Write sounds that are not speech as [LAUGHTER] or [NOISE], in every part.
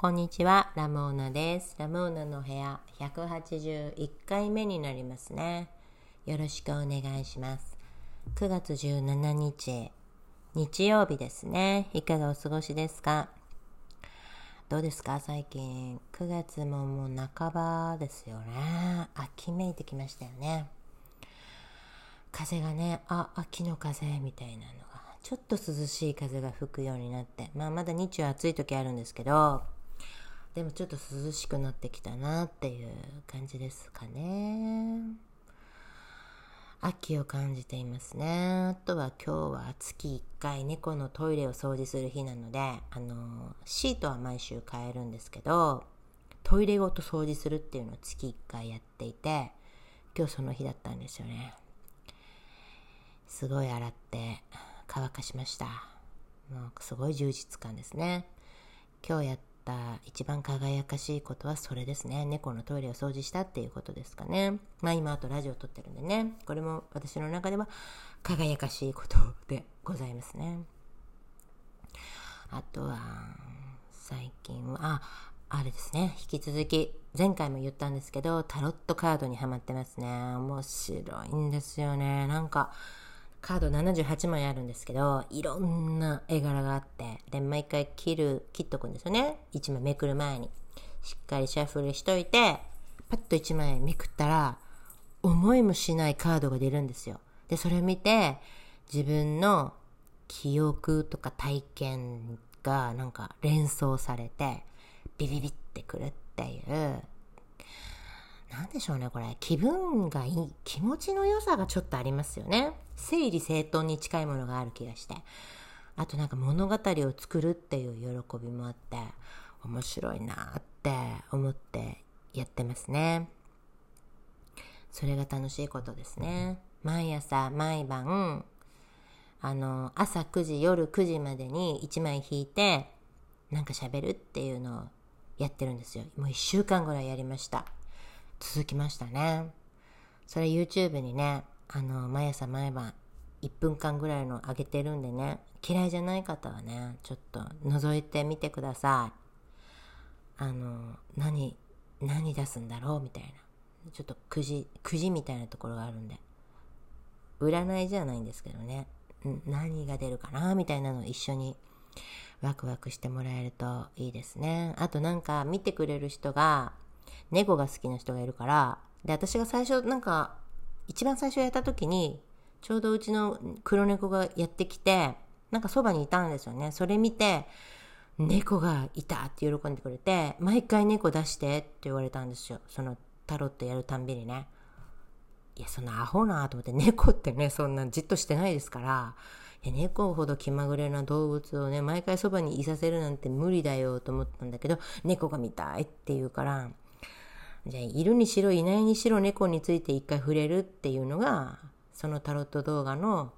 こんにちは、ラモーナです。ラモーナの部屋181回目になりますね。よろしくお願いします。9月17日、日曜日ですね。いかがお過ごしですか？どうですか？最近。9月ももう半ばですよね。秋めいてきましたよね。風がね、あ、秋の風みたいなのが、ちょっと涼しい風が吹くようになって、まあまだ日中暑い時あるんですけど、でもちょっと涼しくなってきたなっていう感じですかね。秋を感じていますね。あとは今日は月1回猫のトイレを掃除する日なので、あの、シートは毎週変えるんですけど、トイレごと掃除するっていうのを月1回やっていて、今日その日だったんですよね。すごい洗って乾かしました。もうすごい充実感ですね。今日やっった一番輝かしいことはそれですね。猫のトイレを掃除したっていうことですかね。まあ今あとラジオ撮ってるんでね。これも私の中では輝かしいことでございますね。あとは、最近は、あ、あれですね。引き続き、前回も言ったんですけど、タロットカードにはまってますね。面白いんですよね。なんか、カード78枚あるんですけど、いろんな絵柄があって、で、毎回切る、切っとくんですよね。1枚めくる前に。しっかりシャッフルしといて、パッと1枚めくったら、思いもしないカードが出るんですよ。で、それを見て、自分の記憶とか体験がなんか連想されて、ビビビってくるっていうなんでしょうね、これ。気分がいい、気持ちの良さがちょっとありますよね。整理整頓に近いものがある気がして。あとなんか物語を作るっていう喜びもあって、面白いなって思ってやってますね。それが楽しいことですね。毎朝、毎晩、あの、朝9時、夜9時までに1枚引いて、なんか喋るっていうのをやってるんですよ。もう1週間ぐらいやりました。続きましたね。それ YouTube にね、あの、毎朝毎晩1分間ぐらいの上げてるんでね、嫌いじゃない方はね、ちょっと覗いてみてください。あの、何、何出すんだろう？みたいな。ちょっとくじ、くじみたいなところがあるんで。占いじゃないんですけどね。何が出るかな？みたいなのを一緒にワクワクしてもらえるといいですね。あとなんか見てくれる人が猫が好きな人がいるから、で、私が最初、なんか、一番最初やった時に、ちょうどうちの黒猫がやってきて、なんかそばにいたんですよね。それ見て、猫がいたって喜んでくれて、毎回猫出してって言われたんですよ。そのタロットやるたんびにね。いや、そんなアホなと思って、猫ってね、そんなじっとしてないですから、猫ほど気まぐれな動物をね、毎回そばにいさせるなんて無理だよと思ったんだけど、猫が見たいって言うから、じゃあ、いるにしろいないにしろ猫について一回触れるっていうのが、そのタロット動画の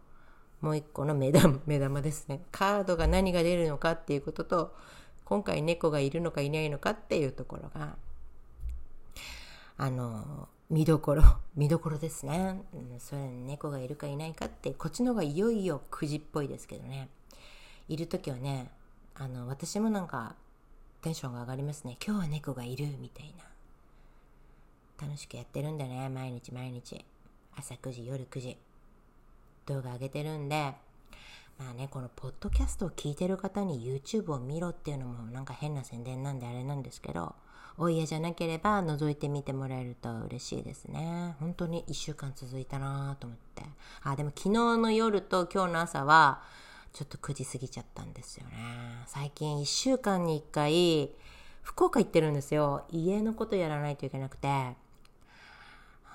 もう一個の目玉、[LAUGHS] 目玉ですね。カードが何が出るのかっていうことと、今回猫がいるのかいないのかっていうところが、あの、見どころ、[LAUGHS] 見どころですね。うん、それ猫がいるかいないかって、こっちの方がいよいよくじっぽいですけどね。いる時はね、あの、私もなんかテンションが上がりますね。今日は猫がいるみたいな。楽しくやってるんだね。毎日毎日。朝9時夜9時。動画上げてるんで。まあねこのポッドキャストを聞いてる方に YouTube を見ろっていうのもなんか変な宣伝なんであれなんですけど。お家じゃなければ覗いてみてもらえると嬉しいですね。本当に1週間続いたなと思って。あでも昨日の夜と今日の朝はちょっと9時過ぎちゃったんですよね。最近1週間に1回福岡行ってるんですよ。家のことやらないといけなくて。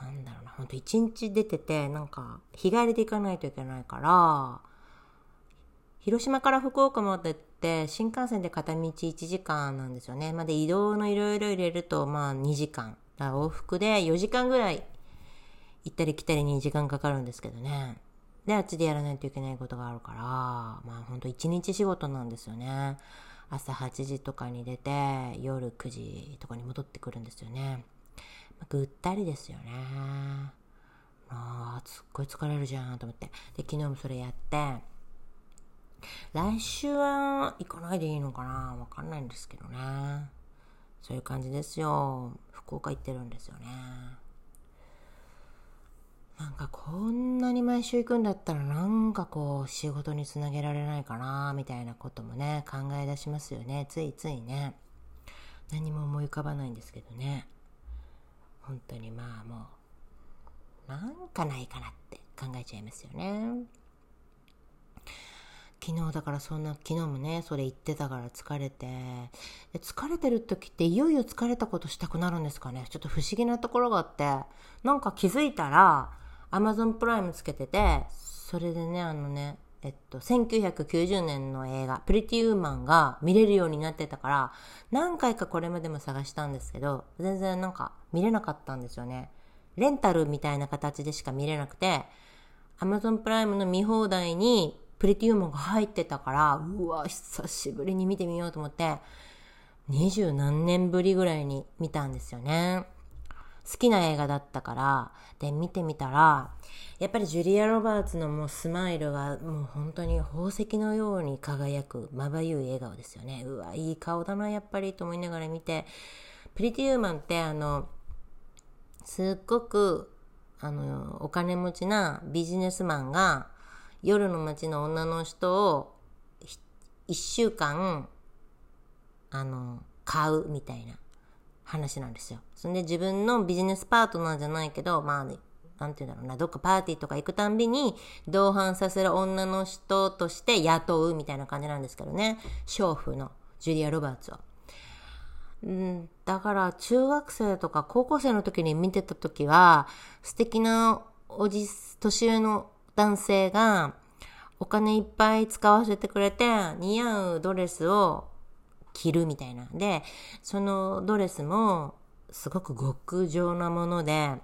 なんだろうな、ほんと一日出てて、なんか、日帰りで行かないといけないから、広島から福岡までって、新幹線で片道1時間なんですよね。ま、で、移動のいろいろ入れると、まあ、2時間。だ往復で4時間ぐらい行ったり来たりに時間かかるんですけどね。で、あっちでやらないといけないことがあるから、まあ、ほんと1日仕事なんですよね。朝8時とかに出て、夜9時とかに戻ってくるんですよね。ぐったりですよね。ああ、すっごい疲れるじゃんと思って。で、昨日もそれやって、来週は行かないでいいのかな？わかんないんですけどね。そういう感じですよ。福岡行ってるんですよね。なんかこんなに毎週行くんだったらなんかこう仕事につなげられないかなみたいなこともね考え出しますよねついついね何も思い浮かばないんですけどね本当にまあもうなんかないかなって考えちゃいますよね。昨日だからそんな昨日もねそれ言ってたから疲れて。で疲れてる時っていよいよ疲れたことしたくなるんですかね。ちょっと不思議なところがあって。なんか気づいたらアマゾンプライムつけてて、それでね、あのね、えっと、1990年の映画、プリティウーマンが見れるようになってたから、何回かこれまでも探したんですけど、全然なんか見れなかったんですよね。レンタルみたいな形でしか見れなくて、アマゾンプライムの見放題にプリティウーマンが入ってたから、うわ、久しぶりに見てみようと思って、二十何年ぶりぐらいに見たんですよね。好きな映画だったから、で、見てみたら、やっぱりジュリア・ロバーツのもうスマイルがもう本当に宝石のように輝く、まばゆい笑顔ですよね。うわ、いい顔だな、やっぱりと思いながら見て、プリティ・ウーマンってあの、すっごく、あの、お金持ちなビジネスマンが、夜の街の女の人を、一週間、あの、買うみたいな。話なんですよ。そんで自分のビジネスパートナーじゃないけど、まあ、ね、なんて言うんだろうな、どっかパーティーとか行くたんびに同伴させる女の人として雇うみたいな感じなんですけどね。娼婦のジュリア・ロバーツは。んだから中学生とか高校生の時に見てた時は素敵なおじ、年上の男性がお金いっぱい使わせてくれて似合うドレスを着るみたいな。で、そのドレスもすごく極上なもので、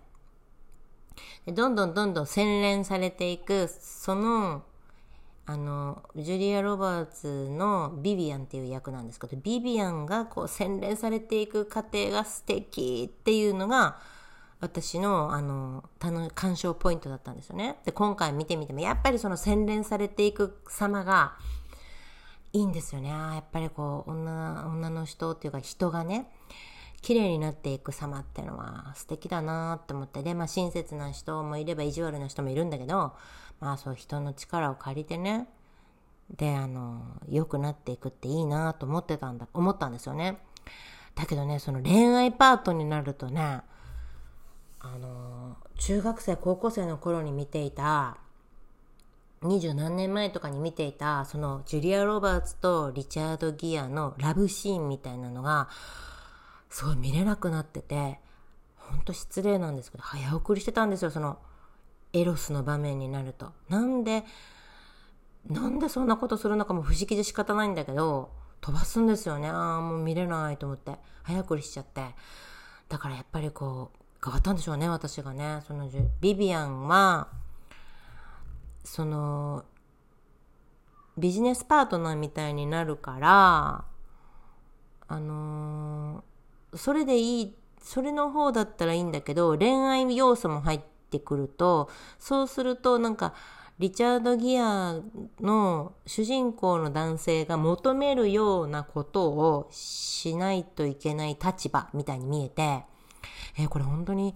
どんどんどんどん洗練されていく、その、あの、ジュリア・ロバーツのビビアンっていう役なんですけど、ビビアンがこう洗練されていく過程が素敵っていうのが、私の、あの、鑑賞ポイントだったんですよね。で、今回見てみても、やっぱりその洗練されていく様が、いいんですよね。やっぱりこう、女、女の人っていうか人がね、綺麗になっていく様ってのは素敵だなって思って、で、まあ親切な人もいれば意地悪な人もいるんだけど、まあそう人の力を借りてね、で、あの、良くなっていくっていいなと思ってたんだ、思ったんですよね。だけどね、その恋愛パートになるとね、あの、中学生、高校生の頃に見ていた、二十何年前とかに見ていた、そのジュリア・ロバーツとリチャード・ギアのラブシーンみたいなのが、すごい見れなくなってて、ほんと失礼なんですけど、早送りしてたんですよ、その、エロスの場面になると。なんで、なんでそんなことするのかも不思議で仕方ないんだけど、飛ばすんですよね。ああ、もう見れないと思って。早送りしちゃって。だからやっぱりこう、変わったんでしょうね、私がね。その、ビビアンは、その、ビジネスパートナーみたいになるから、あの、それでいい、それの方だったらいいんだけど、恋愛要素も入ってくると、そうするとなんか、リチャード・ギアの主人公の男性が求めるようなことをしないといけない立場みたいに見えて、えー、これ本当に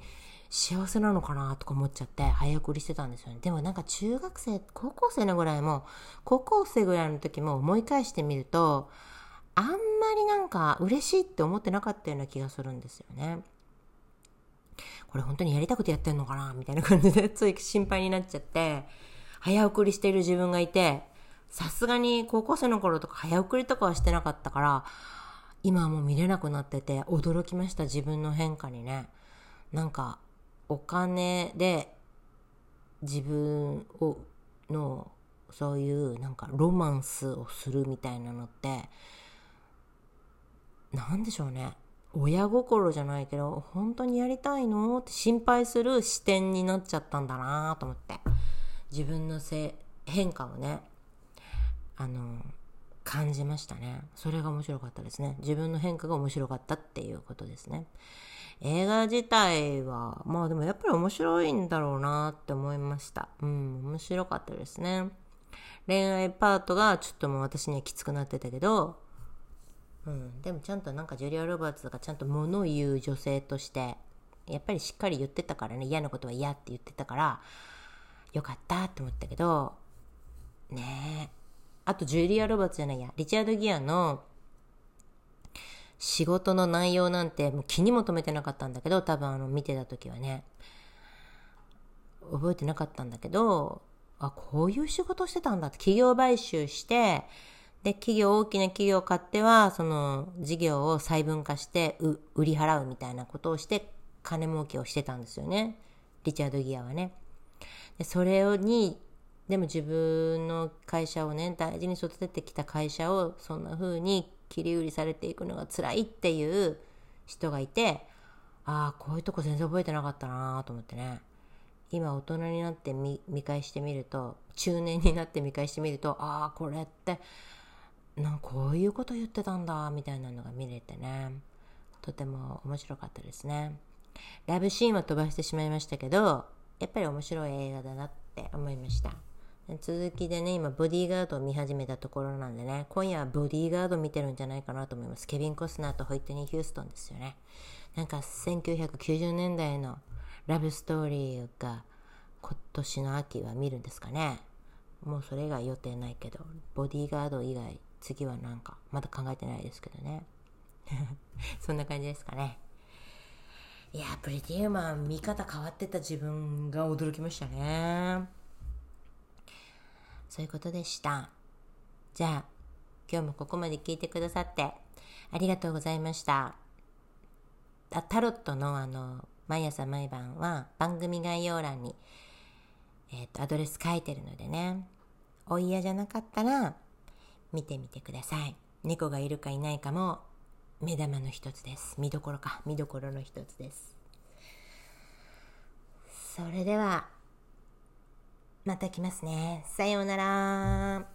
幸せなのかなとか思っちゃって早送りしてたんですよね。でもなんか中学生、高校生のぐらいも、高校生ぐらいの時も思い返してみると、あんまりなんか嬉しいって思ってなかったような気がするんですよね。これ本当にやりたくてやってんのかなみたいな感じで [LAUGHS] つい心配になっちゃって、早送りしている自分がいて、さすがに高校生の頃とか早送りとかはしてなかったから、今はもう見れなくなってて驚きました自分の変化にね。なんかお金で自分をのそういうなんかロマンスをするみたいなのって何でしょうね。親心じゃないけど本当にやりたいのって心配する視点になっちゃったんだなと思って。自分のせ変化をねあの感じましたね。それが面白かったですね。自分の変化が面白かったっていうことですね。映画自体は、まあでもやっぱり面白いんだろうなって思いました。うん、面白かったですね。恋愛パートがちょっともう私にはきつくなってたけど、うん、でもちゃんとなんかジュリア・ロバーツとかちゃんと物を言う女性としてやっぱりしっかり言ってたからね嫌なことは嫌って言ってたからよかったって思ったけどねえあとジュリア・ロバーツじゃないやリチャード・ギアの仕事の内容なんてもう気にも留めてなかったんだけど多分あの見てた時はね。覚えてなかったんだけどあこういう仕事してたんだって企業買収してで企業大きな企業を買ってはその事業を細分化して売り払うみたいなことをして金儲けをしてたんですよね。リチャード・ギアはね。でそれにでも自分の会社をね大事に育ててきた会社をそんな風に切り売りされていくのが辛いっていう人がいてああこういうとこ全然覚えてなかったなと思ってね。今大人になって見返してみると中年になって見返してみるとああこれってなんこういうこと言ってたんだみたいなのが見れてね。とても面白かったですね。ラブシーンは飛ばしてしまいましたけどやっぱり面白い映画だなって思いました。続きでね今ボディーガードを見始めたところなんでね今夜はボディーガード見てるんじゃないかなと思います。ケビン・コスナーとホイットニー・ヒューストンですよね。なんか1990年代のラブストーリーが今年の秋は見るんですかね。もうそれ以外予定ないけどボディーガード以外次はなんかまだ考えてないですけどね。[LAUGHS] そんな感じですかね。いやプリティウーマン見方変わってた自分が驚きましたね。そういうことでした。じゃあ今日もここまで聞いてくださってありがとうございました。タロットのあの毎朝毎晩は番組概要欄に、えー、とアドレス書いてるのでねお嫌じゃなかったら見てみてください。猫がいるかいないかも目玉の一つです。見どころか見どころの一つです。それではまた来ますね。さようなら。